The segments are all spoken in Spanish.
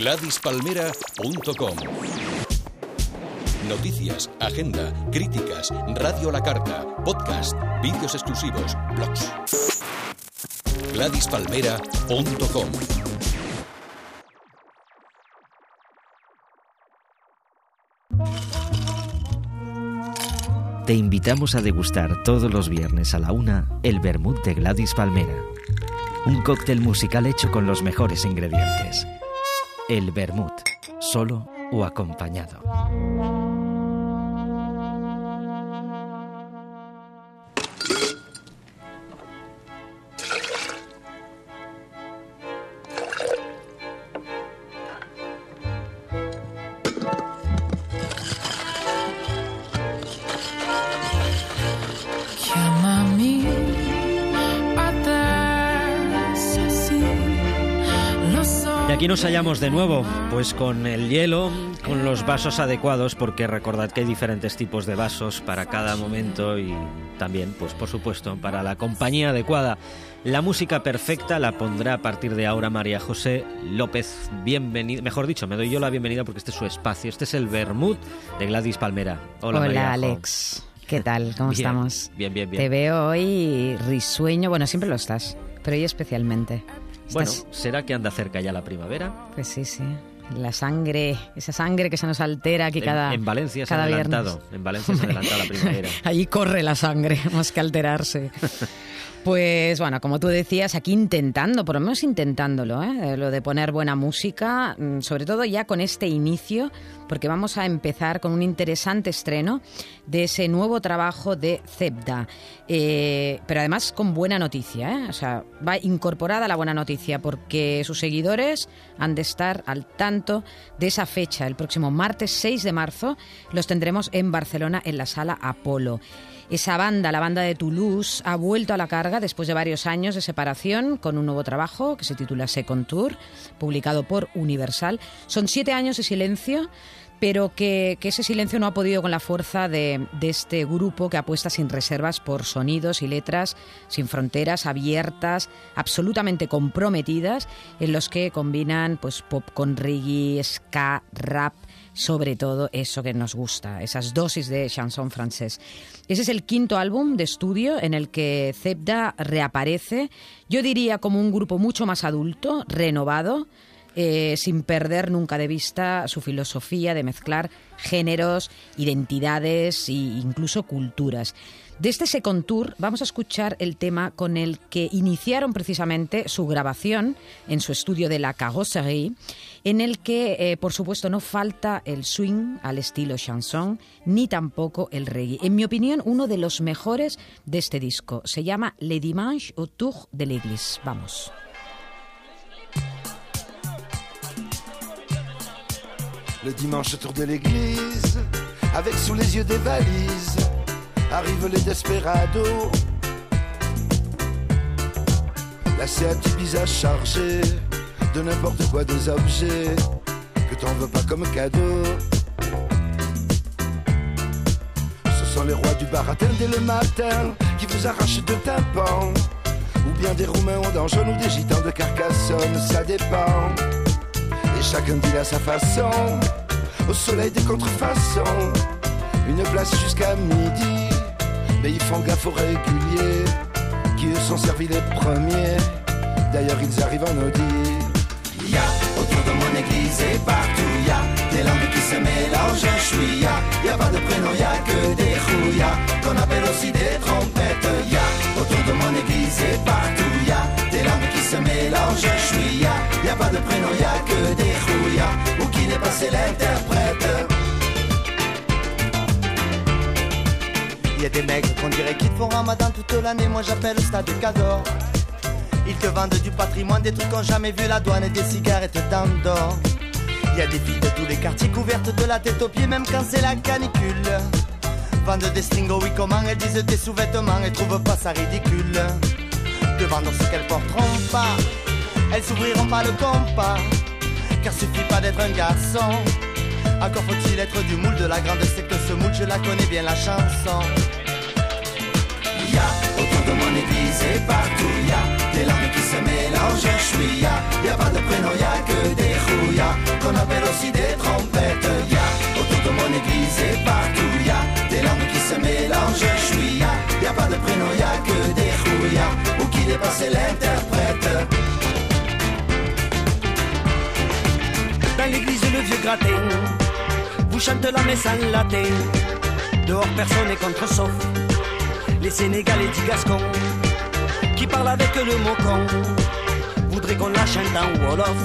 GladysPalmera.com Noticias, agenda, críticas, radio la carta, podcast, vídeos exclusivos, blogs. GladysPalmera.com Te invitamos a degustar todos los viernes a la una el vermut de Gladys Palmera. Un cóctel musical hecho con los mejores ingredientes. El vermut, solo o acompañado. Hallamos de nuevo, pues con el hielo, con los vasos adecuados, porque recordad que hay diferentes tipos de vasos para cada momento y también, pues por supuesto, para la compañía adecuada. La música perfecta la pondrá a partir de ahora María José López. Bienvenida, mejor dicho, me doy yo la bienvenida porque este es su espacio. Este es el Vermut de Gladys Palmera. Hola, Hola, María Jo. Alex. ¿Qué tal? ¿Cómo Bien, estamos? Bien, bien, bien. Te veo hoy risueño. Bueno, siempre lo estás, pero hoy especialmente. Bueno, ¿será que anda cerca ya la primavera? Pues sí, sí. La sangre, esa sangre que se nos altera aquí En- cada en, Valencia se ha adelantado. viernes. En Valencia se ha adelantado la primavera. Ahí corre la sangre, más que alterarse. Pues bueno, como tú decías, aquí intentando, por lo menos intentándolo, ¿eh? lo de poner buena música, mm, sobre todo ya con este inicio, porque vamos a empezar con un interesante estreno de ese nuevo trabajo de Zebda. Eh, pero además con buena noticia, ¿eh? o sea, va incorporada la buena noticia, porque sus seguidores han de estar al tanto de esa fecha, el próximo martes 6 de marzo, los tendremos en Barcelona en la sala Apolo. Esa banda, la banda de Toulouse, ha vuelto a la carga después de varios años de separación con un nuevo trabajo que se titula Second Tour, publicado por Universal. Son siete años de silencio, pero que, que ese silencio no ha podido con la fuerza de, de este grupo que apuesta sin reservas por sonidos y letras sin fronteras, abiertas, absolutamente comprometidas, en los que combinan pues pop con reggae, ska, rap, sobre todo eso que nos gusta, esas dosis de chanson francés. Ese es el quinto álbum de estudio en el que Zebda reaparece, yo diría como un grupo mucho más adulto, renovado, eh, sin perder nunca de vista su filosofía de mezclar géneros, identidades e incluso culturas. De este Second Tour vamos a escuchar el tema con el que iniciaron precisamente su grabación en su estudio de la Carrosserie, en el que, eh, por supuesto, no falta el swing al estilo chanson, ni tampoco el reggae. En mi opinión, uno de los mejores de este disco. Se llama Le Dimanche autour de l'église. Vamos. Le dimanche autour de l'église, avec sous les yeux des valises, arrivent les desperados. La Seat Ibiza chargée de n'importe quoi des objets que t'en veux pas comme cadeau. Ce sont les rois du baratin dès le matin qui vous arrachent de tympan. Ou bien des Roumains en danger ou des gitans de Carcassonne, ça dépend. Et chacun dit à sa façon, au soleil des contrefaçons, une place jusqu'à midi. Mais ils font gaffe aux réguliers, qui eux sont servis les premiers. D'ailleurs, ils arrivent en Audi. Autour de mon église et partout y a des langues qui se mélangent chouïa. Y a pas de prénom, y a que des rouillas qu'on appelle aussi des trompettes. Y a autour de mon église et partout y a des langues qui se mélangent chouïa. Y a pas de prénom, y a que des rouillas ou qui n'est pas c'est l'interprète. Y a des mecs qu'on dirait qu'ils font ramadan toute l'année, moi j'appelle ça des cadeaux. Ils te vendent du patrimoine, des trucs qu'on jamais vu la douane et des cigarettes d'Andorre. Y a des filles de tous les quartiers couvertes de la tête aux pieds, même quand c'est la canicule. Vendent des stringos, oui, comment elles disent des sous-vêtements et trouvent pas ça ridicule. De vendre ce qu'elles porteront pas, elles s'ouvriront pas le compas. Car suffit pas d'être un garçon. Encore faut-il être du moule de la grande secte, ce moule, je la connais bien la chanson divisé partout, y'a des larmes qui se mélangent, je suis y'a, pas de prénom, y'a que des rouillas, qu'on appelle aussi des trompettes, y'a autour de mon église et partout, y'a des larmes qui se mélangent, je suis y'a, pas de prénom, y'a que des rouillas, ou qui dépasse l'interprète. Dans l'église, le vieux gratin vous chante la messe en latin, dehors personne est contre sauf les Sénégalais dit Gascon qui parlent avec le mot con. Voudraient qu'on la chante en Wolof.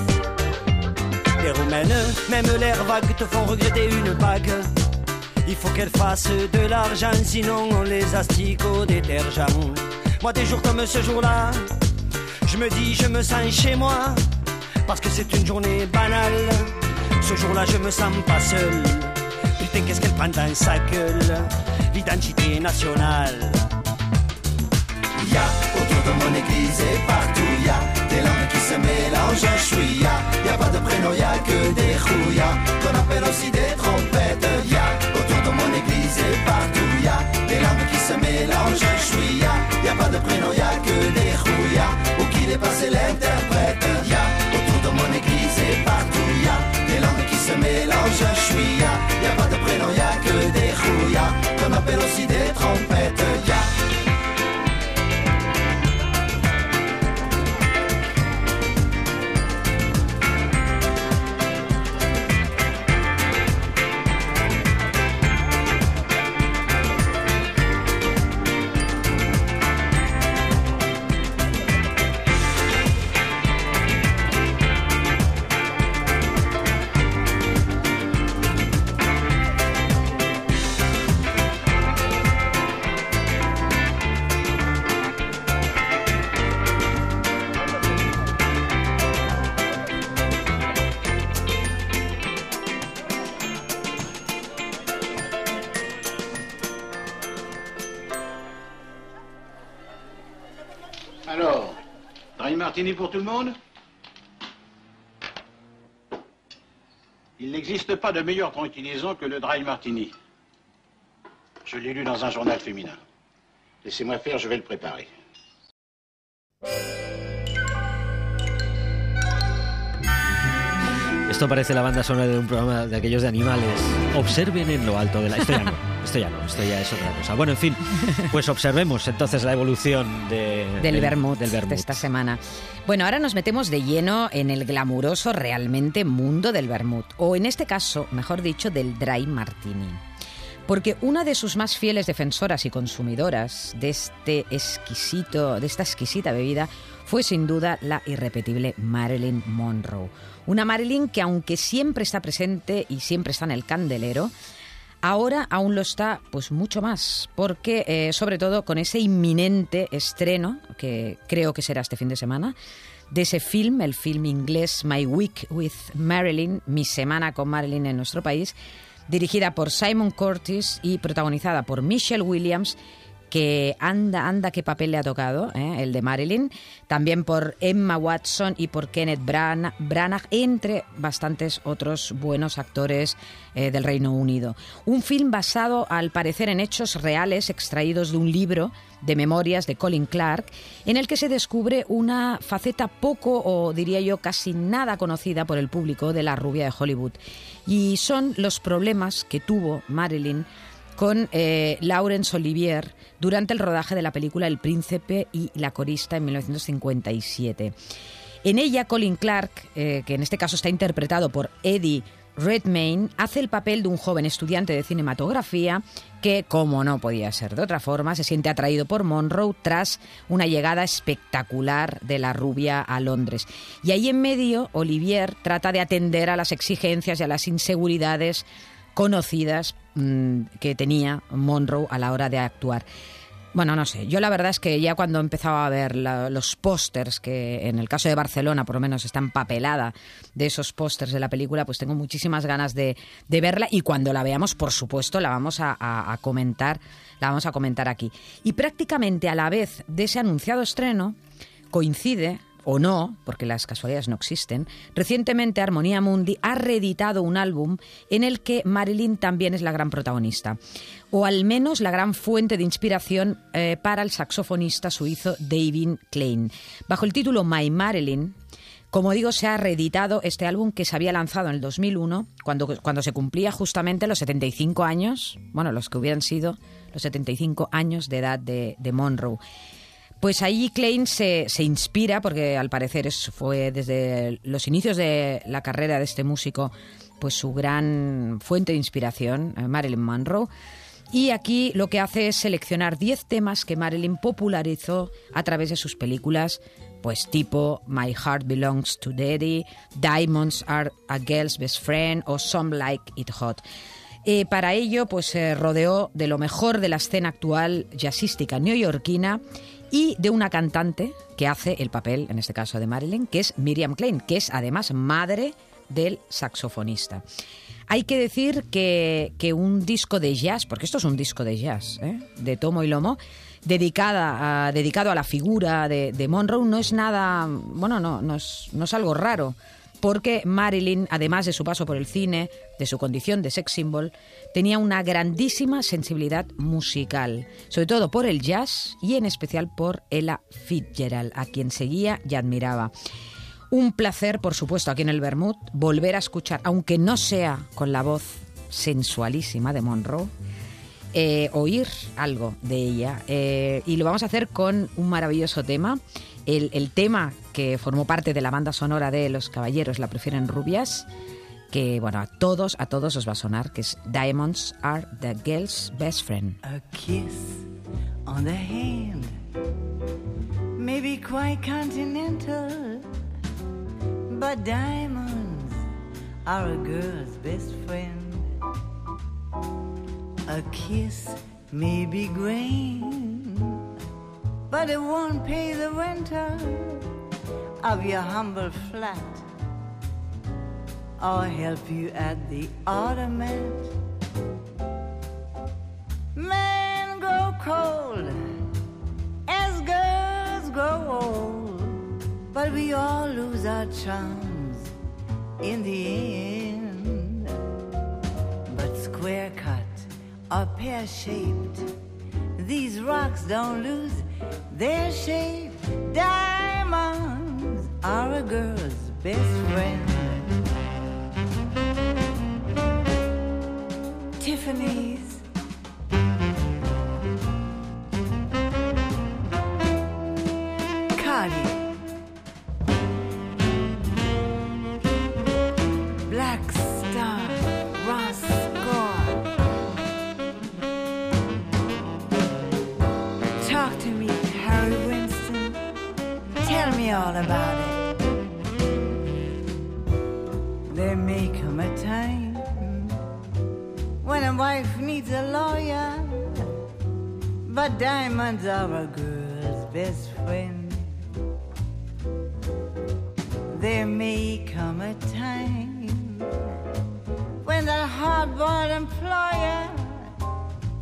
Les Roumaines, même l'air vague, te font regretter une bague. Il faut qu'elle fasse de l'argent, sinon on les astique au détergent. Moi, des jours comme ce jour-là, je me dis, je me sens chez moi, parce que c'est une journée banale. Ce jour-là, je me sens pas seul. Putain, qu'est-ce qu'elle prend dans sa gueule, l'identité nationale. Autour de mon église et partout y a des langues qui se mélangent un chouïa. Y a pas de prénom, y a que des rouillas qu'on appelle aussi des trompettes. Y a autour de mon église et partout y a des langues qui se mélangent un chouïa. Y a pas de prénom, y a que des rouillas où qu'il est passé l'interprète. Y a autour de mon église et partout y a des langues qui se mélangent un chouïa. Y a pas de prénom, y a que des rouillas qu'on appelle aussi des trompettes. Martini pour tout le monde Il n'existe pas de meilleure tranquillisant que le dry martini. Je l'ai lu dans un journal féminin. Laissez-moi faire, je vais le préparer. Esto parece la banda sonora de un programa de aquellos de animales. Observen en lo alto de la... No, esto ya no, esto ya es otra cosa. Bueno, en fin, pues observemos entonces la evolución de, del vermut del de esta semana. Bueno, ahora nos metemos de lleno en el glamuroso realmente mundo del vermut, o en este caso, mejor dicho, del dry martini. Porque una de sus más fieles defensoras y consumidoras de este exquisito, de esta exquisita bebida fue sin duda la irrepetible Marilyn Monroe. Una Marilyn que aunque siempre está presente y siempre está en el candelero, ahora aún lo está pues mucho más, porque eh, sobre todo con ese inminente estreno, que creo que será este fin de semana, de ese film, el film inglés My Week with Marilyn, Mi Semana con Marilyn en nuestro país, dirigida por Simon Curtis y protagonizada por Michelle Williams, que anda, anda qué papel le ha tocado, ¿eh? el de Marilyn, también por Emma Watson y por Kenneth Branagh, entre bastantes otros buenos actores eh, del Reino Unido. Un film basado, al parecer, en hechos reales extraídos de un libro de memorias de Colin Clark, en el que se descubre una faceta poco, o diría yo casi nada conocida por el público de la rubia de Hollywood. Y son los problemas que tuvo Marilyn con eh, Laurence Olivier durante el rodaje de la película El Príncipe y la Corista en 1957. En ella, Colin Clark, eh, que en este caso está interpretado por Eddie Redmayne, hace el papel de un joven estudiante de cinematografía que, como no podía ser de otra forma, se siente atraído por Monroe tras una llegada espectacular de la rubia a Londres. Y ahí en medio, Olivier trata de atender a las exigencias y a las inseguridades conocidas mmm, que tenía Monroe a la hora de actuar. Bueno, no sé, yo la verdad es que ya cuando empezaba a ver los pósters, que en el caso de Barcelona por lo menos está empapelada de esos pósters de la película, pues tengo muchísimas ganas de, verla y cuando la veamos, por supuesto, la vamos a comentar, la vamos a comentar aquí. Y prácticamente a la vez de ese anunciado estreno coincide o no, porque las casualidades no existen, recientemente Armonía Mundi ha reeditado un álbum en el que Marilyn también es la gran protagonista, o al menos la gran fuente de inspiración eh, para el saxofonista suizo David Klein. Bajo el título My Marilyn, como digo, se ha reeditado este álbum que se había lanzado en el 2001, cuando, cuando se cumplía justamente los 75 años, bueno, los que hubieran sido los 75 años de edad de, de Monroe. Pues ahí Klein se, inspira, porque al parecer es- fue desde los inicios de la carrera de este músico, pues su gran fuente de inspiración, eh, Marilyn Monroe. Y aquí lo que hace es seleccionar 10 temas que Marilyn popularizó a través de sus películas, pues tipo My Heart Belongs to Daddy, Diamonds Are a Girl's Best Friend o Some Like It Hot. Eh, para ello, pues se rodeó de lo mejor de la escena actual jazzística neoyorquina y de una cantante que hace el papel, en este caso de Marilyn, que es Miriam Klein, que es además madre del saxofonista. Hay que decir que, que un disco de jazz, porque esto es un disco de jazz, ¿eh? de tomo y lomo, dedicada dedicado a la figura de, de Monroe, no es nada, bueno, no, no, es, no es algo raro, porque Marilyn, además de su paso por el cine, de su condición de sex symbol, tenía una grandísima sensibilidad musical, sobre todo por el jazz y en especial por Ella Fitzgerald, a quien seguía y admiraba. Un placer, por supuesto, aquí en el Bermud, volver a escuchar, aunque no sea con la voz sensualísima de Monroe, eh, oír algo de ella. Eh, y lo vamos a hacer con un maravilloso tema. El, el tema que formó parte de la banda sonora de Los Caballeros la prefieren rubias, que bueno, a todos, a todos os va a sonar, que es Diamonds are the girl's best friend. A kiss on the hand may be quite continental, but diamonds are a girl's best friend. A kiss may be green, but it won't pay the rental of your humble flat or help you at the automat. Men grow cold as girls grow old, but we all lose our charms in the end. But square cut or pear shaped, these rocks don't lose their shape. Diamonds a girl's best friend. Tiffany's. Cardi. Black Star. Ross Gore. Talk to me, Harry Winston. Tell me all about it. May come a time when a wife needs a lawyer, but diamonds are a girl's best friend. There may come a time when that hard-boiled employer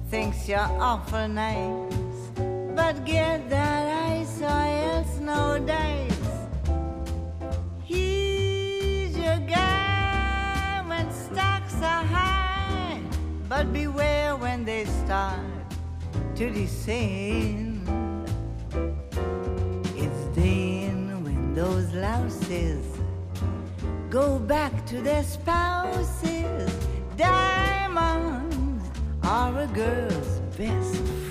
thinks you're awful nice, but get that ice or else no dice. Are high, but beware when they start to descend. It's then when those louses go back to their spouses. Diamonds are a girl's best friend.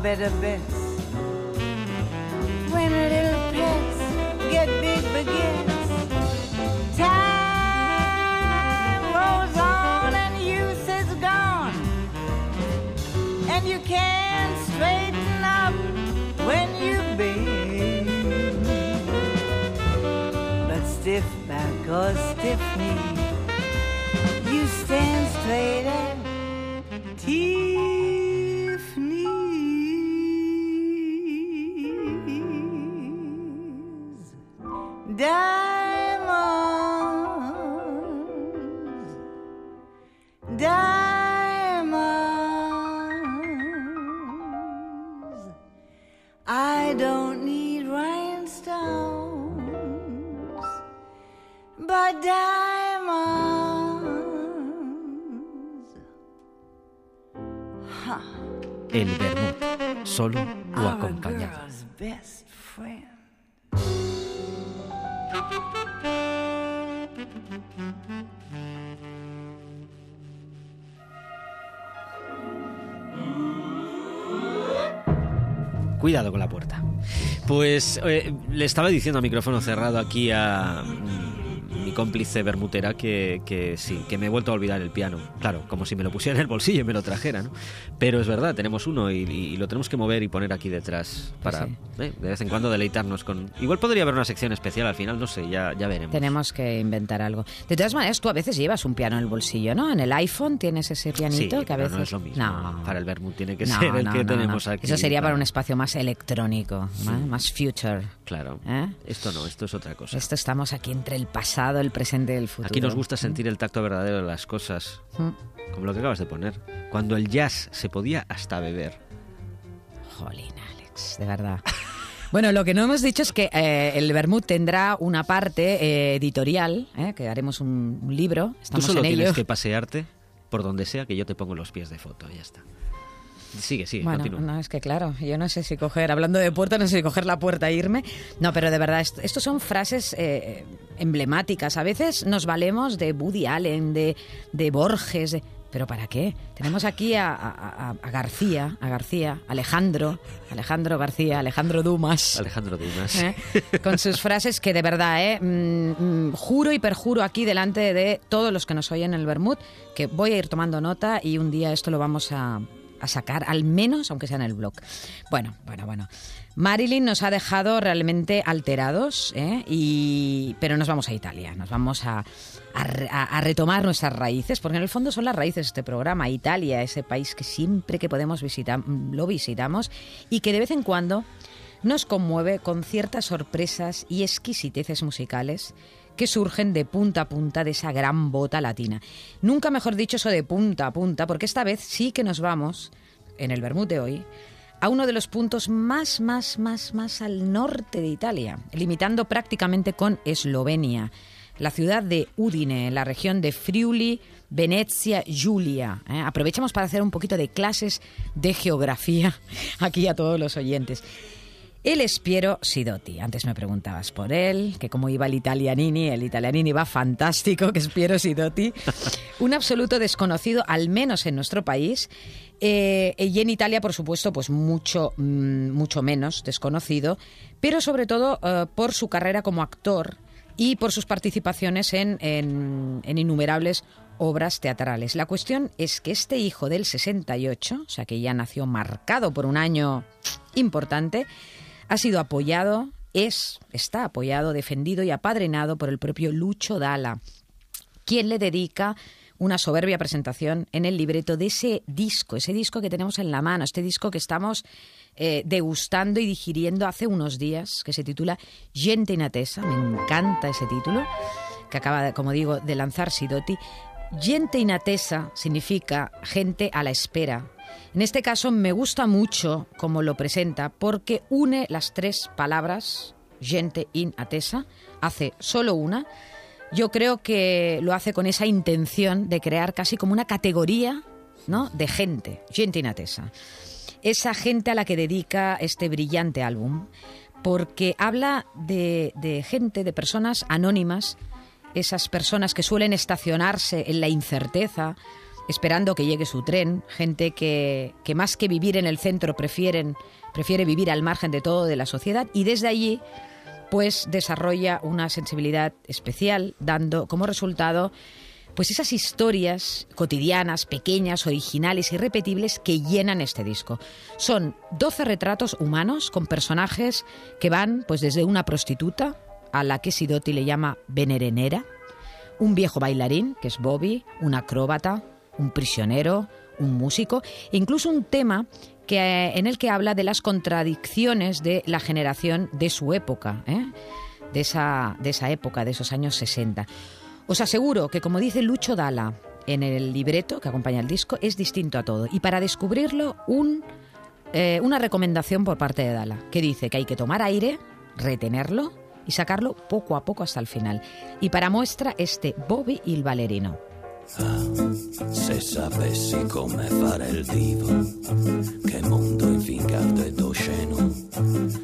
Are better I don't need rhinestones, but diamonds. Ha. El vermut, solo o acompañado. Cuidado con la puerta. Pues eh, le estaba diciendo a micrófono cerrado aquí a mi cómplice bermutera que, que sí, que me he vuelto a olvidar el piano. Claro, como si me lo pusiera en el bolsillo y me lo trajera, ¿no? Pero es verdad, tenemos uno y, y lo tenemos que mover y poner aquí detrás para Sí. eh, de vez en cuando deleitarnos con... Igual podría haber una sección especial al final, no sé, ya, ya veremos. Tenemos que inventar algo. De todas maneras, tú a veces llevas un piano en el bolsillo, ¿no? En el iPhone tienes ese pianito Sí, que a veces no es lo mismo. No. Para el vermut tiene que No, ser el no, que tenemos aquí. Eso sería para un espacio más electrónico, más, más future. Claro. ¿Eh? Esto no, esto es otra cosa. Esto estamos aquí entre el pasado, el presente y el futuro. Aquí nos gusta sentir el tacto verdadero de las cosas, Mm. como lo que acabas de poner. Cuando el jazz se podía hasta beber. Jolín, Alex, de verdad. Bueno, lo que no hemos dicho es que eh, el Bermud tendrá una parte eh, editorial, eh, que haremos un, un libro, Tú estamos solo en tienes ello. que pasearte por donde sea que yo te pongo los pies de foto, ya está. Sigue, sigue, Bueno, continúa. no, es que claro, yo no sé si coger, hablando de puerta, no sé si coger la puerta e irme. No, pero de verdad, esto, estos son frases eh, emblemáticas. A veces nos valemos de Woody Allen, de, de Borges, de- pero ¿para qué? Tenemos aquí a, a- a- a García, a García, Alejandro, Alejandro García, Alejandro Dumas. Alejandro Dumas. ¿eh? con sus frases que de verdad, ¿eh? Mm, mm, juro y perjuro aquí delante de todos los que nos oyen en el Bermud que voy a ir tomando nota y un día esto lo vamos a, a sacar, al menos aunque sea en el blog. Bueno, bueno, bueno. Marilyn nos ha dejado realmente alterados, ¿eh? y, pero nos vamos a Italia, nos vamos a, a a retomar nuestras raíces, porque en el fondo son las raíces de este programa. Italia, ese país que siempre que podemos visitar, lo visitamos y que de vez en cuando nos conmueve con ciertas sorpresas y exquisiteces musicales que surgen de punta a punta de esa gran bota latina. Nunca mejor dicho eso de punta a punta, porque esta vez sí que nos vamos, en el Bermud de hoy, a uno de los puntos más, más, más, más al norte de Italia, limitando prácticamente con Eslovenia, la ciudad de Udine, en la región de Friuli, Venecia, Giulia. ¿eh? Aprovechamos para hacer un poquito de clases de geografía aquí a todos los oyentes. El Espiero Sidotti. Antes me preguntabas por él, que cómo iba el italianini. El italianini va fantástico, que Espiero Sidotti. Un absoluto desconocido, al menos en nuestro país. Eh, y en Italia, por supuesto, pues mucho, mm, mucho menos desconocido. Pero sobre todo eh, por su carrera como actor y por sus participaciones en, en- en innumerables obras teatrales. La cuestión es que este hijo del 68, o sea que ya nació marcado por un año importante, ha sido apoyado, es, está apoyado, defendido y apadrinado por el propio Lucho Dalla, quien le dedica una soberbia presentación en el libreto de ese disco, ese disco que tenemos en la mano, este disco que estamos eh, degustando y digiriendo hace unos días, que se titula Gente in Attesa, me encanta ese título, que acaba, como digo, de lanzar Sidotti. Gente in Attesa significa gente a la espera. En este caso me gusta mucho cómo lo presenta porque une las tres palabras, gente in attesa, hace solo una, Yo creo que lo hace con esa intención de crear casi como una categoría ¿no? de gente, gente inatesa. Esa gente a la que dedica este brillante álbum, porque habla de, de gente, de personas anónimas, esas personas que suelen estacionarse en la incerteza, esperando que llegue su tren, gente que, que más que vivir en el centro prefieren, prefiere vivir al margen de todo de la sociedad y desde allí pues desarrolla una sensibilidad especial, dando como resultado pues esas historias cotidianas, pequeñas, originales y repetibles que llenan este disco. Son 12 retratos humanos con personajes que van pues desde una prostituta a la que Sidoti le llama venerenera, un viejo bailarín, que es Bobby, un acróbata, un prisionero, un músico, incluso un tema que, eh, en el que habla de las contradicciones de la generación de su época, ¿eh? de, esa, de esa época, de esos años 60. Os aseguro que, como dice Lucho Dala en el libreto que acompaña el disco, es distinto a todo. Y para descubrirlo, un, eh, una recomendación por parte de Dala, que dice que hay que tomar aire, retenerlo y sacarlo poco a poco hasta el final. Y para muestra este Bobby il ballerino. Se sapessi come fare il divo, che mondo infingato ed osceno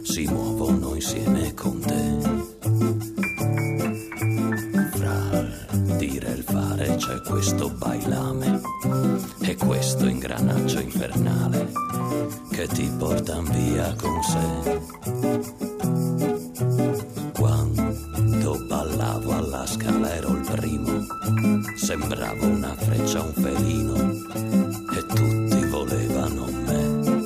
si muovono insieme con te. Fra il dire e il fare c'è questo bailame e questo ingranaggio infernale che ti portan via con sé. Quando ballavo alla scala ero il primo, sembravo una freccia, un felino, e tutti volevano me.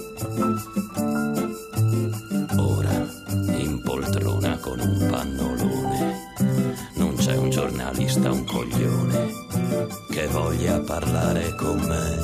Ora, in poltrona con un pannolone, non c'è un giornalista, un coglione, che voglia parlare con me.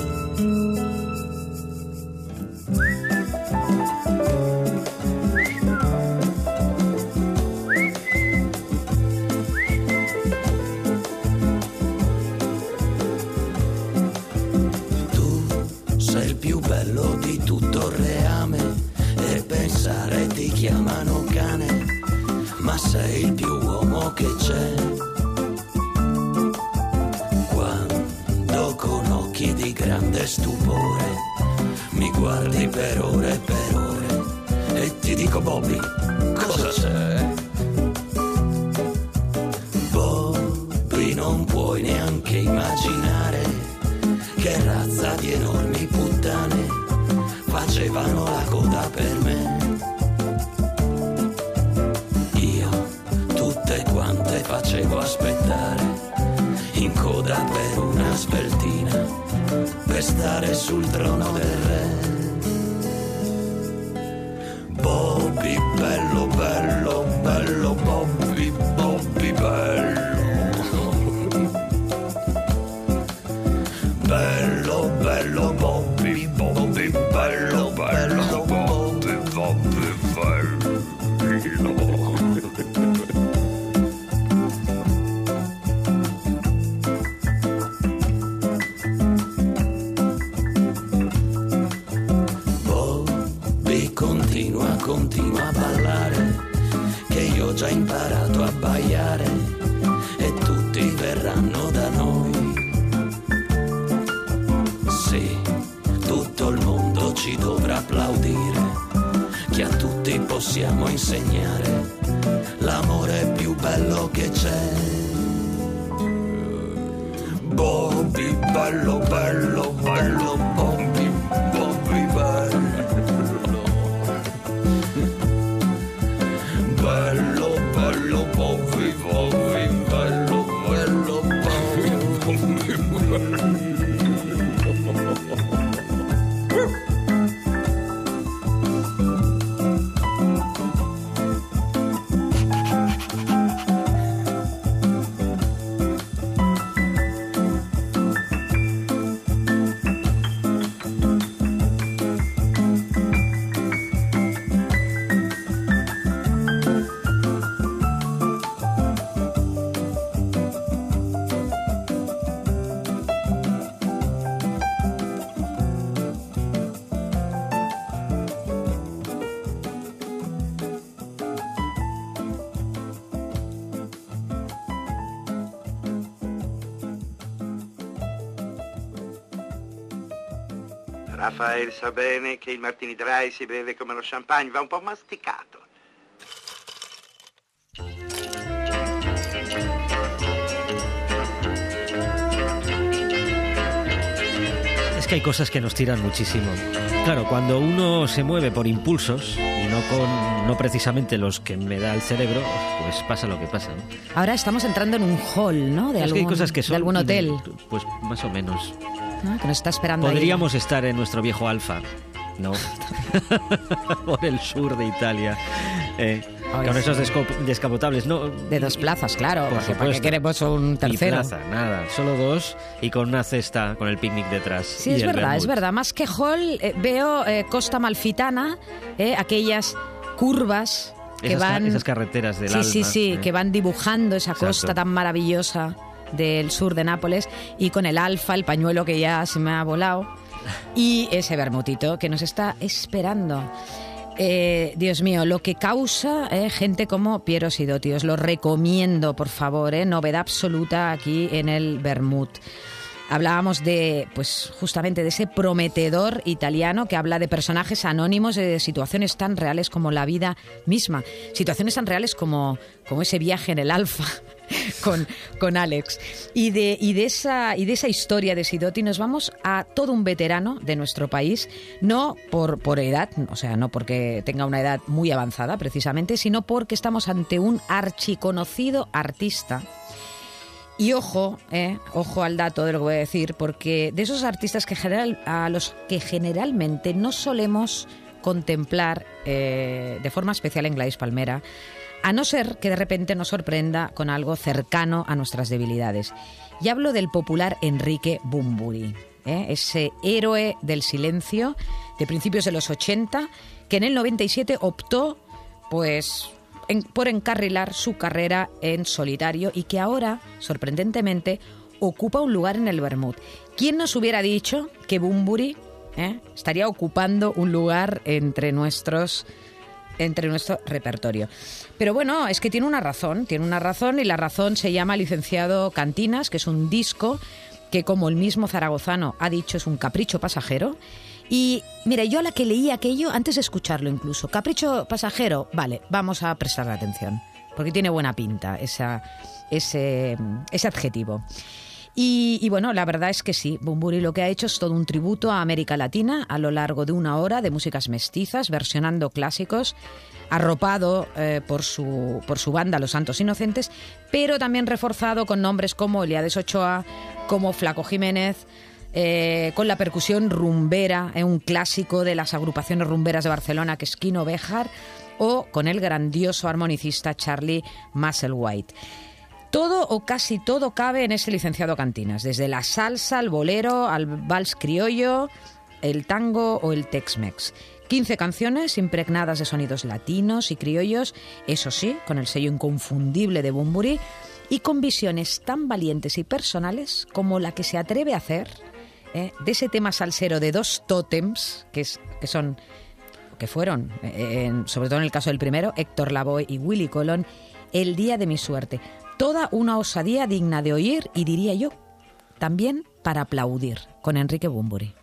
Continua, continua a ballare, che io ho già imparato a baiare e tutti verranno da noi. Sì, tutto il mondo ci dovrà applaudire, che a tutti possiamo insegnare l'amore più bello che c'è. Bobby, bello, bello, bello, Bobby, Raffaele sa bene che il martini dry si beve come lo champagne, va un po' masticato. Es que hay cosas que nos tiran muchísimo. Claro, cuando uno se mueve por impulsos y no con no precisamente los que me da el cerebro, pues pasa lo que pasa. ¿no? Ahora estamos entrando en un hall, ¿no? De, Es que algún, hay cosas que son de algún hotel, Pues más o menos. ¿No? Que nos está esperando ahí. Podríamos estar en nuestro viejo Alfa, ¿no? Por el sur de Italia. eh, Ay, con sí. esos descapotables, ¿no? De dos plazas, claro. Por porque ¿Para qué queremos un tercero? plaza, nada, solo dos y con una cesta con el picnic detrás. Sí, es verdad, es verdad. Más que hall, eh, veo eh, Costa Malfitana, eh, aquellas curvas que Esas, van... esas carreteras del sí, sí, alma, sí, eh. que van dibujando esa Exacto. costa tan maravillosa del sur de Nápoles y con el alfa, el pañuelo que ya se me ha volado y ese bermutito que nos está esperando. Eh, Dios mío, lo que causa eh, gente como Piero Sidotti, os lo recomiendo, por favor, eh, novedad absoluta aquí en el Bermut. Hablábamos de, pues justamente de ese prometedor italiano que habla de personajes anónimos, de situaciones tan reales como la vida misma, situaciones tan reales como, como ese viaje en el Alfa con, con Alex. Y de, y, de esa, y de esa historia de Sidotti nos vamos a todo un veterano de nuestro país, no por, por edad, o sea, no porque tenga una edad muy avanzada precisamente, sino porque estamos ante un archiconocido artista y ojo, eh, ojo al dato de lo que voy a decir, porque de esos artistas que general, a los que generalmente no solemos contemplar eh, de forma especial en Gladys Palmera, a no ser que de repente nos sorprenda con algo cercano a nuestras debilidades. Y hablo del popular Enrique Bumburi, eh, ese héroe del silencio de principios de los 80, que en el 97 optó pues por encarrilar su carrera en solitario y que ahora, sorprendentemente, ocupa un lugar en el Bermud. ¿Quién nos hubiera dicho que Bumburi eh, estaría ocupando un lugar entre nuestros entre nuestro repertorio. Pero bueno, es que tiene una razón, tiene una razón y la razón se llama Licenciado Cantinas, que es un disco que como el mismo zaragozano ha dicho es un capricho pasajero. Y mira, yo a la que leí aquello, antes de escucharlo incluso, capricho pasajero, vale, vamos a prestarle atención, porque tiene buena pinta ese, ese adjetivo. Y, bueno, la verdad es que sí, Bumburi lo que ha hecho es todo un tributo a América Latina a lo largo de una hora de músicas mestizas, versionando clásicos, arropado eh, por, su, por su banda Los Santos Inocentes, pero también reforzado con nombres como Eliades Ochoa, como Flaco Jiménez, eh, con la percusión rumbera, eh, un clásico de las agrupaciones rumberas de Barcelona, que es Kino Bejar, o con el grandioso armonicista Charlie Musselwhite. Todo o casi todo cabe en ese licenciado Cantinas, desde la salsa, al bolero, al vals criollo, el tango o el Tex-Mex. 15 canciones impregnadas de sonidos latinos y criollos, eso sí, con el sello inconfundible de Bumburi, y con visiones tan valientes y personales como la que se atreve a hacer eh, de ese tema salsero de dos tótems, que, que son que fueron, eh, sobre todo en el caso del primero, Héctor Lavoe y Willy Colón, El día de mi suerte. Toda una osadía digna de oír y diría yo, también para aplaudir, con Enrique Bumburi.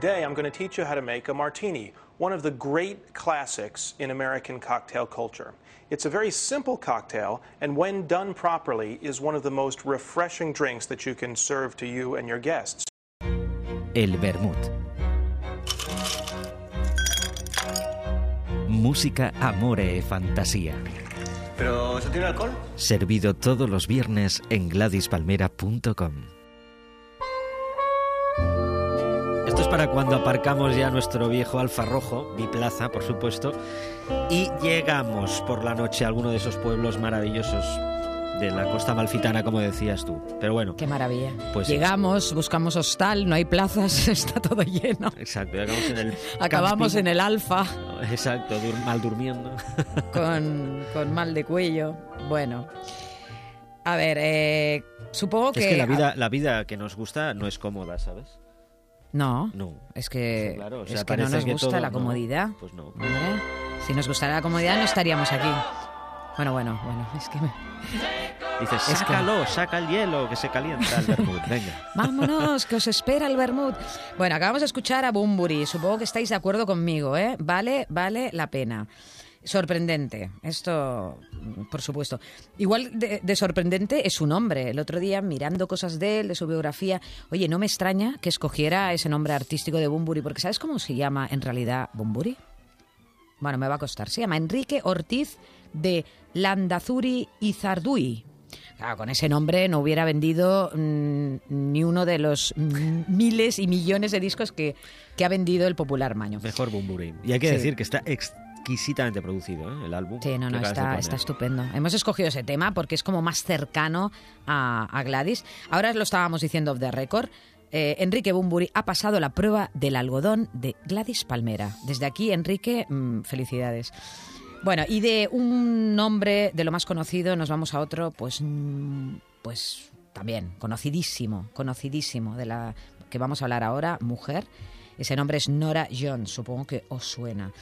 Today, I'm going to teach you how to make a martini, one of the great classics in American cocktail culture. It's a very simple cocktail, and when done properly, is one of the most refreshing drinks that you can serve to you and your guests. El vermut. Música, amore e fantasía. ¿Pero eso tiene alcohol? Servido todos los viernes en gladispalmera.com. para cuando aparcamos ya nuestro viejo Alfa Rojo, biplaza, por supuesto, y llegamos por la noche a alguno de esos pueblos maravillosos de la costa malfitana, como decías tú. Pero bueno, Qué maravilla. Pues Llegamos, buscamos hostal, no hay plazas, está todo lleno. exacto, llegamos en el Acabamos en el alfa Exacto, dur- mal durmiendo. con, con mal de cuello. Bueno, a ver, eh, supongo que... Es que la vida, la vida que nos gusta no es cómoda, ¿sabes? No, No. es que, Sí, claro, o es que no nos que gusta todo- la no, comodidad. pues no. Hombre, si nos gustara la comodidad no estaríamos aquí. Bueno, bueno, bueno, es que... me- Dices, que- sácalo, saca el hielo, que se calienta el vermut, venga. Vámonos, que os espera el vermut. Bueno, acabamos de escuchar a Bumburi. Supongo que estáis de acuerdo conmigo, ¿eh? Vale, vale la pena. Sorprendente, esto, por supuesto. Igual de, de sorprendente es su nombre. El otro día, mirando cosas de él, de su biografía, oye, no me extraña que escogiera ese nombre artístico de Bumburi, porque ¿sabes cómo se llama en realidad Bumburi? Bueno, me va a costar. Se llama Enrique Ortiz de Landazuri y Zarduy. Claro, con ese nombre no hubiera vendido mm, ni uno de los miles y millones de discos que, que ha vendido el popular Maño. Mejor Bumburi. Y hay que Sí. decir que está exquisitamente producido, ¿eh? El álbum. Sí, no, no, está, está estupendo. Hemos escogido ese tema porque es como más cercano a, a Gladys. Ahora lo estábamos diciendo off the record. Eh, Enrique Bumburi ha pasado la prueba del algodón de Gladys Palmera. Desde aquí, Enrique, mm, felicidades. Bueno, y de un nombre de lo más conocido nos vamos a otro, pues, mm, pues también conocidísimo, conocidísimo de la que vamos a hablar ahora, mujer. Ese nombre es Nora Jones, supongo que os suena.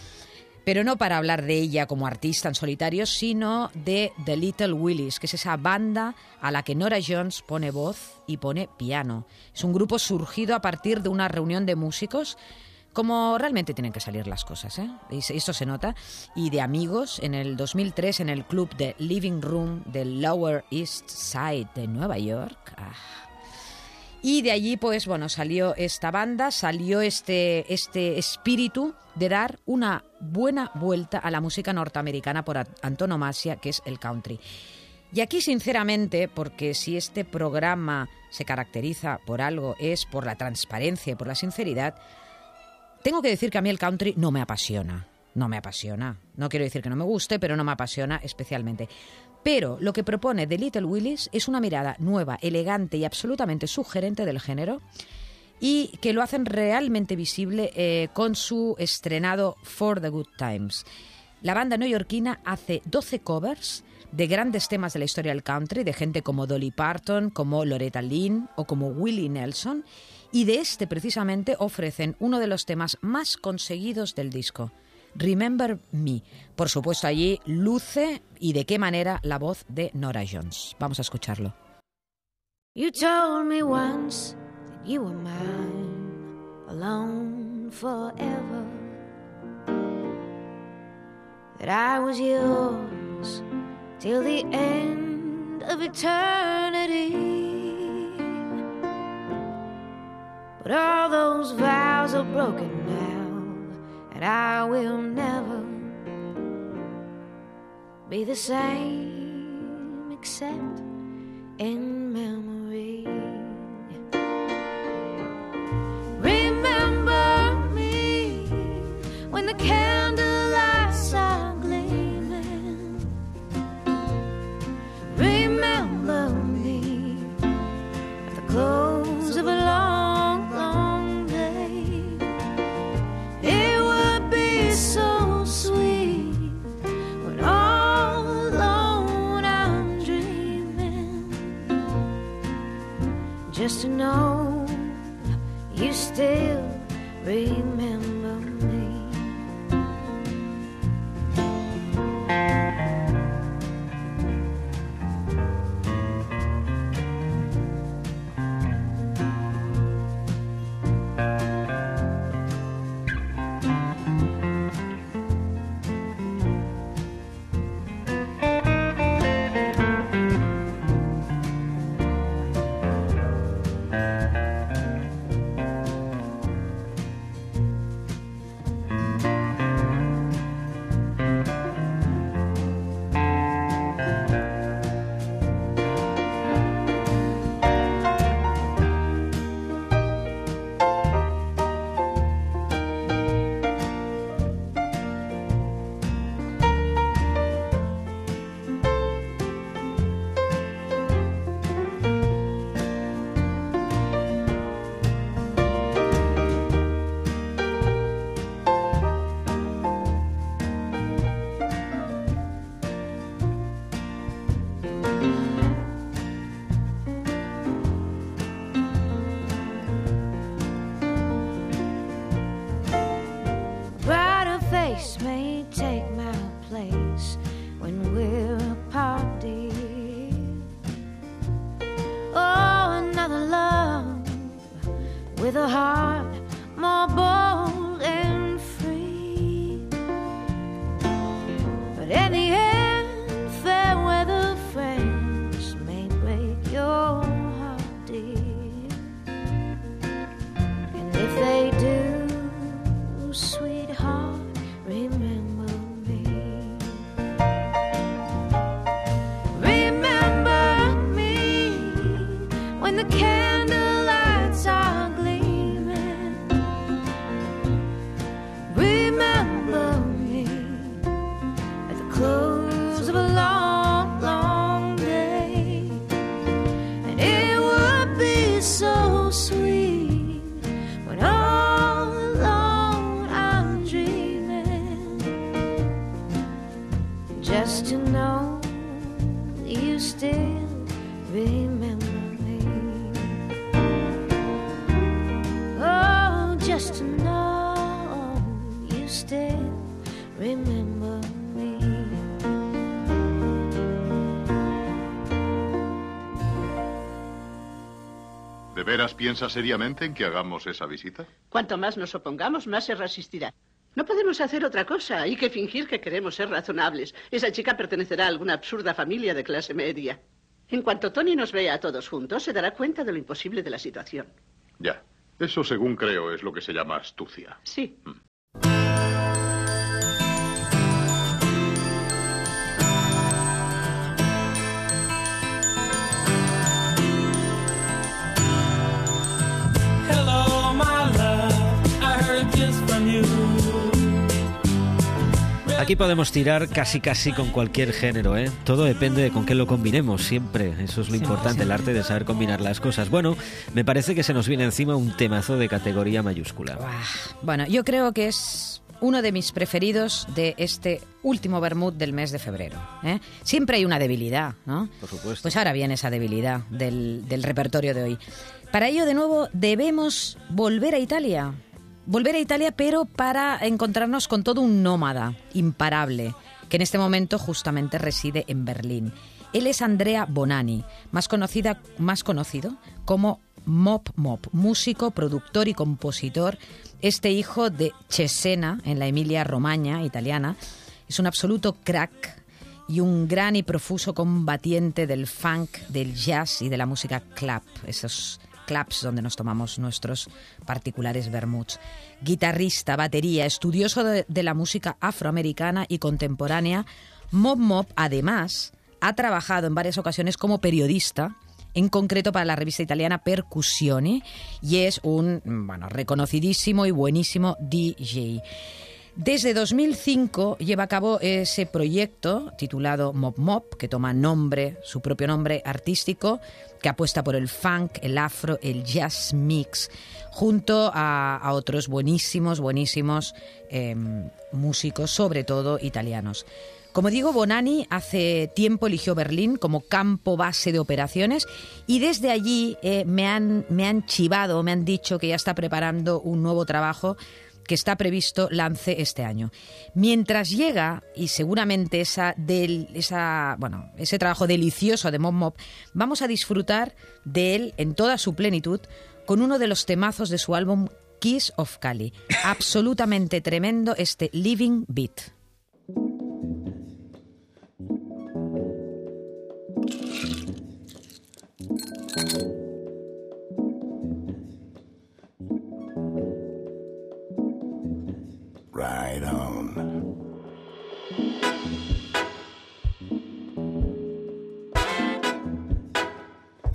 Pero no para hablar de ella como artista en solitario, sino de The Little Willis, que es esa banda a la que Nora Jones pone voz y pone piano. Es un grupo surgido a partir de una reunión de músicos como realmente tienen que salir las cosas, ¿eh? Esto se nota, y de amigos en el 2003 en el club de Living Room del Lower East Side de Nueva York. Ah. Y de allí, pues bueno, salió esta banda, salió este, este espíritu de dar una buena vuelta a la música norteamericana por antonomasia, que es el country. Y aquí, sinceramente, porque si este programa se caracteriza por algo, es por la transparencia y por la sinceridad, tengo que decir que a mí el country no me apasiona. No me apasiona. No quiero decir que no me guste, pero no me apasiona especialmente. Pero lo que propone The Little Willis es una mirada nueva, elegante y absolutamente sugerente del género y que lo hacen realmente visible eh, con su estrenado For the Good Times. La banda neoyorquina hace 12 covers de grandes temas de la historia del country, de gente como Dolly Parton, como Loretta Lynn o como Willie Nelson, y de este precisamente ofrecen uno de los temas más conseguidos del disco. Remember Me. Por supuesto, allí luce y de qué manera la voz de Nora Jones. Vamos a escucharlo. You told me once that you were mine, alone forever. That I was yours till the end of eternity. But all those vows are broken now, and I will never be the same except in memory. Remember me when the still remember veras piensa seriamente en que hagamos esa visita? Cuanto más nos opongamos, más se resistirá. No podemos hacer otra cosa. Hay que fingir que queremos ser razonables. Esa chica pertenecerá a alguna absurda familia de clase media. En cuanto Tony nos vea a todos juntos, se dará cuenta de lo imposible de la situación. Ya. Eso, según creo, es lo que se llama astucia. Sí. Hello, Aquí podemos tirar casi casi con cualquier género, ¿eh? Todo depende de con qué lo combinemos, siempre. Eso es lo importante, el arte de saber combinar las cosas. Bueno, me parece que se nos viene encima un temazo de categoría mayúscula. Bueno, yo creo que es uno de mis preferidos de este último vermut del mes de febrero. ¿eh? Siempre hay una debilidad, ¿no? Por supuesto. Pues ahora viene esa debilidad del, del repertorio de hoy. Para ello, de nuevo, debemos volver a Italia. Volver a Italia, pero para encontrarnos con todo un nómada imparable, que en este momento justamente reside en Berlín. Él es Andrea Bonani, más, conocida, más conocido como Mop Mop, músico, productor y compositor. Este hijo de Cesena, en la Emilia Romagna italiana, es un absoluto crack y un gran y profuso combatiente del funk, del jazz y de la música clap, esos claps donde nos tomamos nuestros particulares vermuts. Guitarrista, batería, estudioso de, de la música afroamericana y contemporánea, Mob Mob además ha trabajado en varias ocasiones como periodista, en concreto para la revista italiana Percussione, y es un bueno, reconocidísimo y buenísimo DJ. Desde 2005 lleva a cabo ese proyecto titulado Mob Mob, que toma nombre, su propio nombre artístico, que apuesta por el funk, el afro, el jazz mix, junto a, otros buenísimos, buenísimos eh, músicos, sobre todo italianos. Como digo, Bonani hace tiempo eligió Berlín como campo base de operaciones y desde allí eh, me, han, me han chivado, me han dicho que ya está preparando un nuevo trabajo que está previsto lance este año. Mientras llega, y seguramente esa del, esa, bueno, ese trabajo delicioso de Mob Mob, vamos a disfrutar de él en toda su plenitud con uno de los temazos de su álbum Kiss of Cali. Absolutamente tremendo este Living Beat. Right on.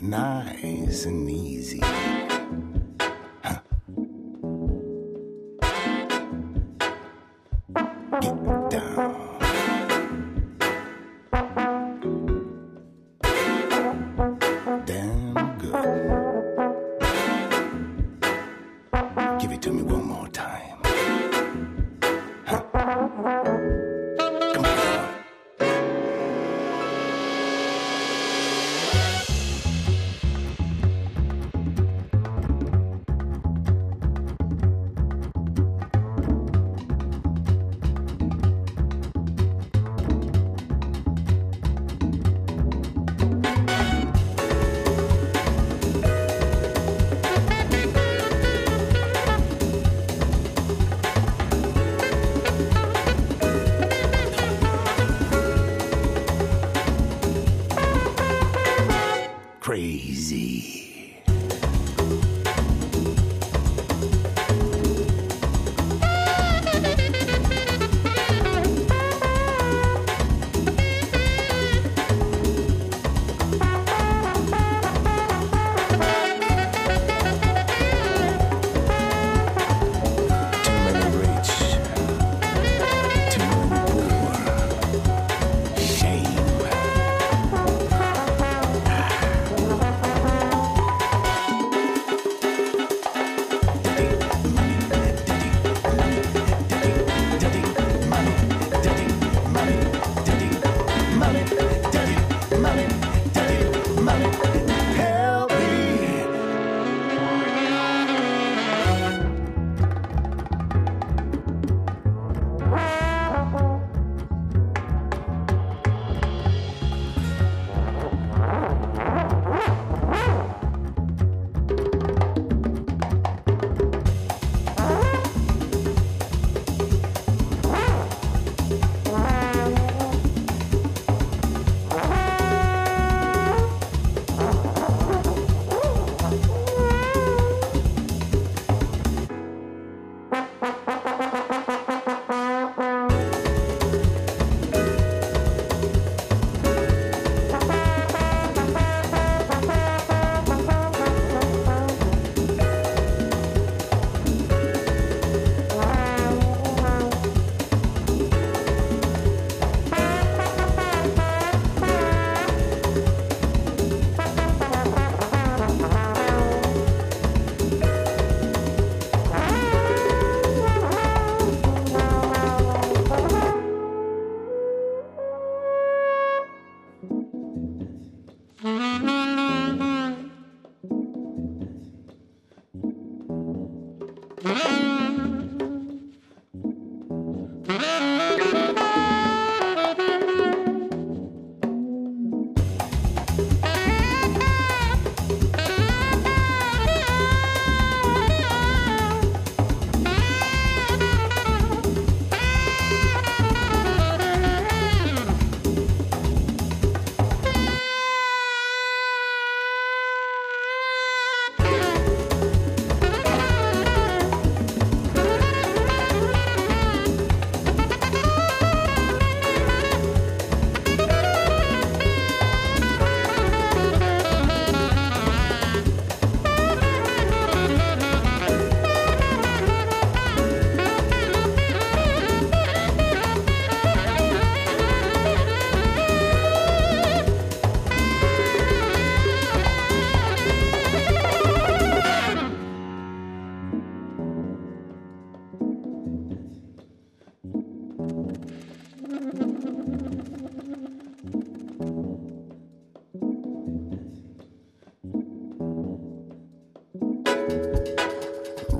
Nice and easy.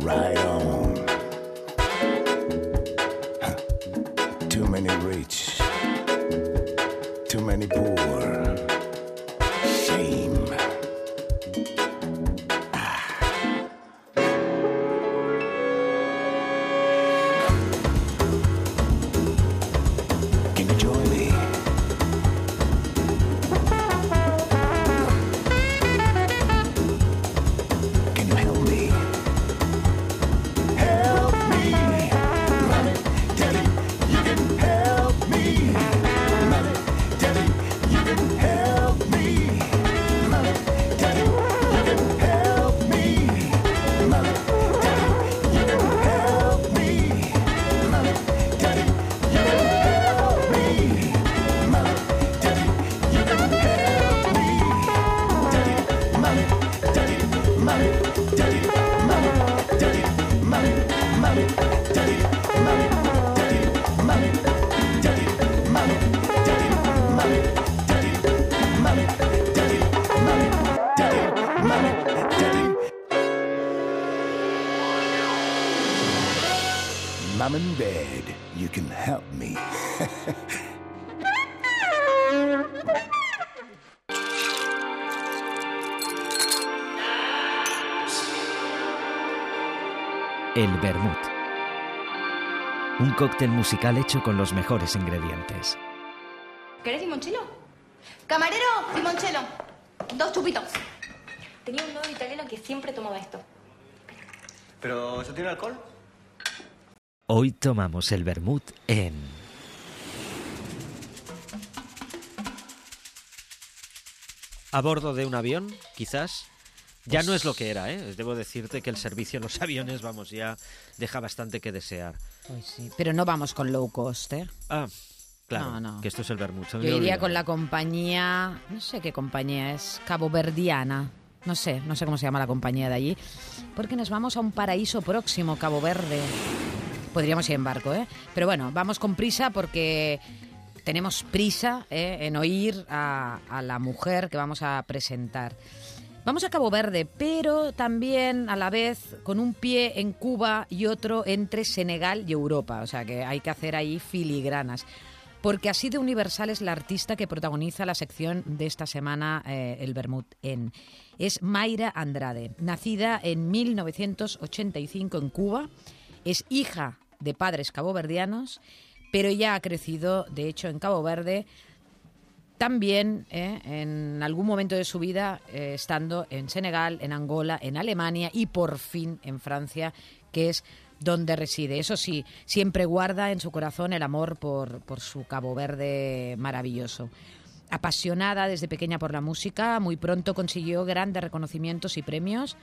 Right on. Too many rich, too many poor. El vermut. Un cóctel musical hecho con los mejores ingredientes. ¿Querés limonchelo? Camarero, limonchelo. Dos chupitos. Tenía un novio italiano que siempre tomaba esto. ¿Pero eso tiene alcohol? Hoy tomamos el vermut en... A bordo de un avión, quizás. Ya no es lo que era, ¿eh? Debo decirte que el servicio en los aviones, vamos, ya deja bastante que desear. Pues sí, pero no vamos con low cost, ¿eh? Ah, claro, No, no. que esto es el me Yo iría olvidado. con la compañía, no sé qué compañía es, Caboverdiana. No sé, no sé cómo se llama la compañía de allí. Porque nos vamos a un paraíso próximo, Cabo Verde. Podríamos ir en barco, ¿eh? Pero bueno, vamos con prisa porque tenemos prisa ¿eh? en oír a, a la mujer que vamos a presentar. Vamos a Cabo Verde, pero también a la vez con un pie en Cuba y otro entre Senegal y Europa. O sea que hay que hacer ahí filigranas. Porque así de universal es la artista que protagoniza la sección de esta semana, eh, el Bermud en. Es Mayra Andrade, nacida en 1985 en Cuba. Es hija de padres caboverdianos, pero ya ha crecido, de hecho, en Cabo Verde también eh, en algún momento de su vida eh, estando en Senegal, en Angola, en Alemania y por fin en Francia, que es donde reside. Eso sí, siempre guarda en su corazón el amor por, por su Cabo Verde maravilloso. Apasionada desde pequeña por la música, muy pronto consiguió grandes reconocimientos y premios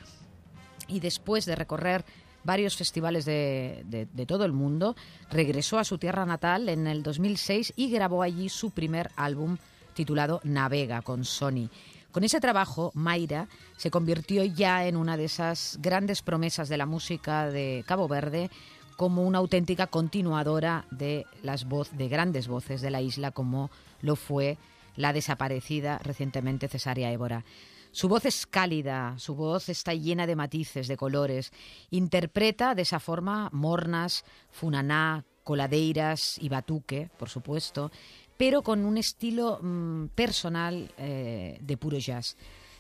y después de recorrer varios festivales de, de- de todo el mundo, regresó a su tierra natal en el 2006 y grabó allí su primer álbum titulado Navega con Sony. Con ese trabajo, Mayra se convirtió ya en una de esas grandes promesas de la música de Cabo Verde como una auténtica continuadora de las voz, de grandes voces de la isla como lo fue la desaparecida recientemente Cesárea Évora. Su voz es cálida, su voz está llena de matices, de colores. Interpreta de esa forma mornas, funaná, coladeiras y batuque, por supuesto, pero con un estilo mm, personal eh, de puro jazz.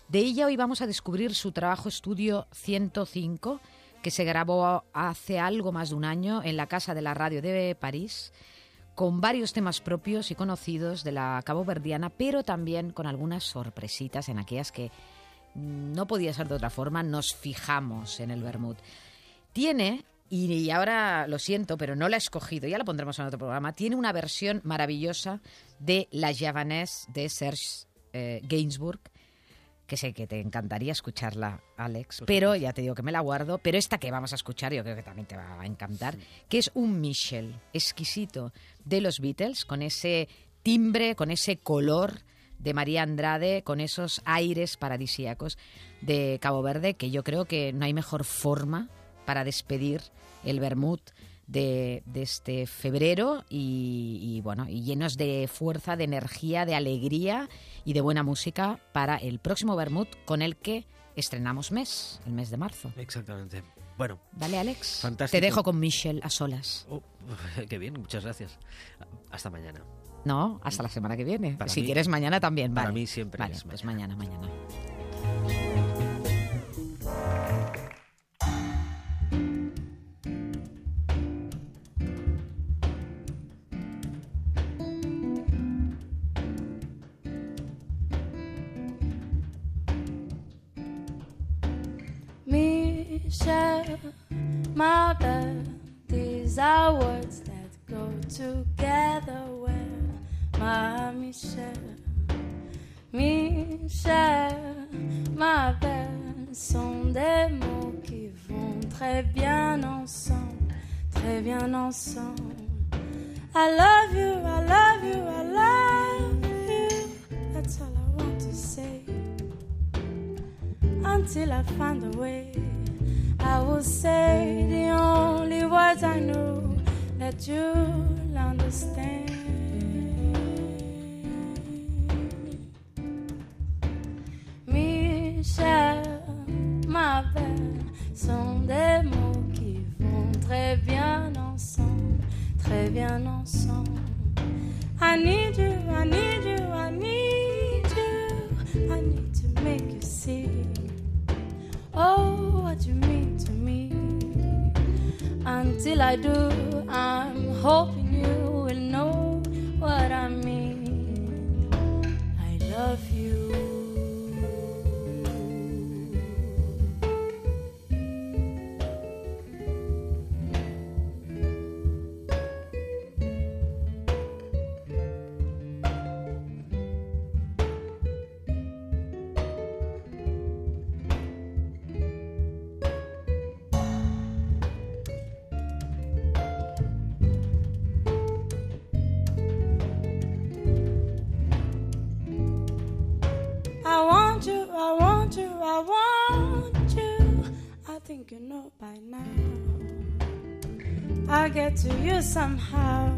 De ella hoy vamos a descubrir su trabajo estudio 105, que se grabó hace algo más de un año en la Casa de la Radio de París, con varios temas propios y conocidos de la caboverdiana, pero también con algunas sorpresitas en aquellas que mm, no podía ser de otra forma, nos fijamos en el Bermud. Tiene, y ahora lo siento, pero no la he escogido, ya la pondremos en otro programa, tiene una versión maravillosa de La Javanaise de Serge eh, Gainsbourg, que sé que te encantaría escucharla, Alex, pero ya te digo que me la guardo, pero esta que vamos a escuchar yo creo que también te va a encantar, que es un Michel exquisito de los Beatles, con ese timbre, con ese color de María Andrade, con esos aires paradisíacos de Cabo Verde, que yo creo que no hay mejor forma para despedir el Bermud de, de este febrero y, y, bueno, y llenos de fuerza, de energía, de alegría y de buena música para el próximo Bermud con el que estrenamos mes, el mes de marzo. Exactamente. Bueno. Vale, Alex. Fantástico. Te dejo con Michelle a solas. Oh, qué bien, muchas gracias. Hasta mañana. No, hasta la semana que viene. Para si mí- quieres mañana también. para vale. mí siempre Vale, es pues mañana, mañana. Michelle, my belle, these are words that go together well. My Michelle, Michelle, ma belle, sont des mots qui vont très bien ensemble, très bien ensemble. I love you, I love you, I love you. That's all I want to say until I find a way. I will say the only words I know that you'll understand. Michel, ma belle, sont des mots qui vont très bien ensemble, très bien ensemble. I need you, I need you, I need you. I need to make you see. Oh, what you mean. Until I do, I'm hoping you will know what I mean. You know by now. I'll get to you somehow.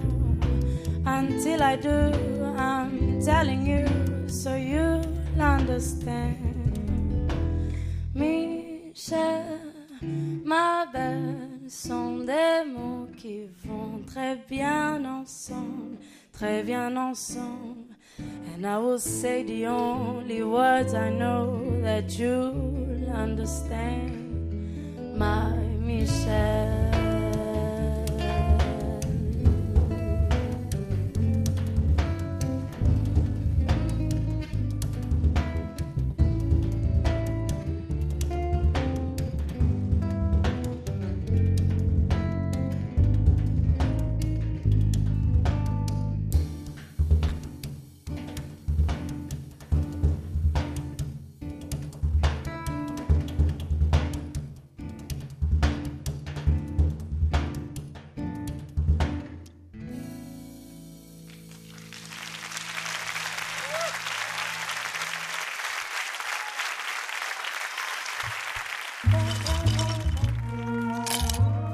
Until I do, I'm telling you so you'll understand. Michel, ma belle, sont des mots qui vont très bien ensemble, très bien ensemble. And I will say the only words I know that you'll understand, my Michelle.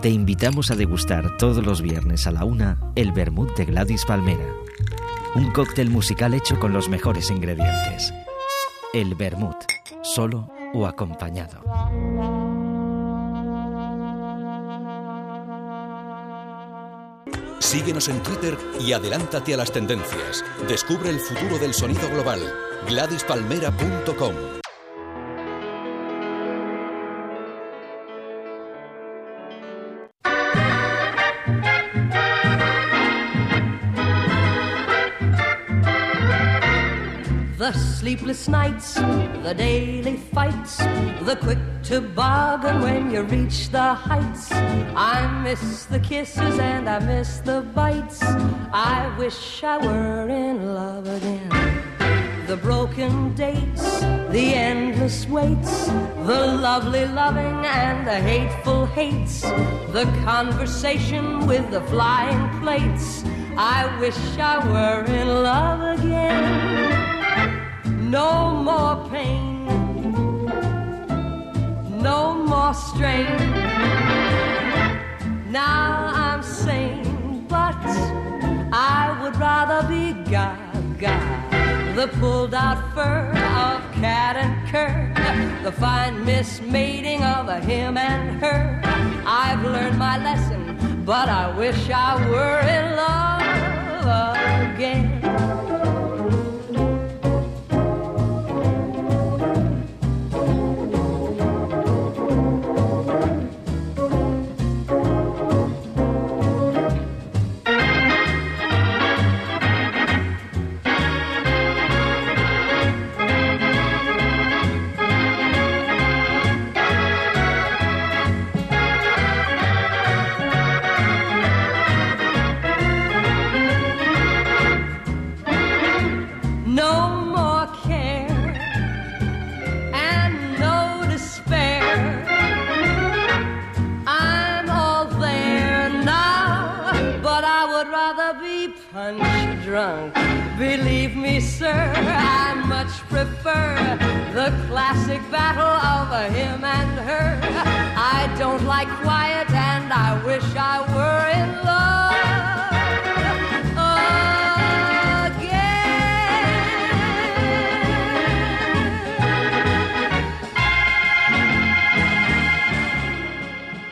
Te invitamos a degustar todos los viernes a la una el vermut de Gladys Palmera. Un cóctel musical hecho con los mejores ingredientes. El vermut, solo o acompañado. Síguenos en Twitter y adelántate a las tendencias. Descubre el futuro del sonido global. GladysPalmera.com sleepless nights, the daily fights, the quick toboggan when you reach the heights. I miss the kisses and I miss the bites. I wish I were in love again. The broken dates, the endless waits, the lovely loving and the hateful hates, the conversation with the flying plates. I wish I were in love again no more pain, no more strain. Now I'm sane, but I would rather be Gaga. The pulled out fur of cat and cur, the fine mismating of a him and her. I've learned my lesson, but I wish I were in love again. Drunk. Believe me, sir, I much prefer the classic battle of him and her. I don't like quiet, and I wish I were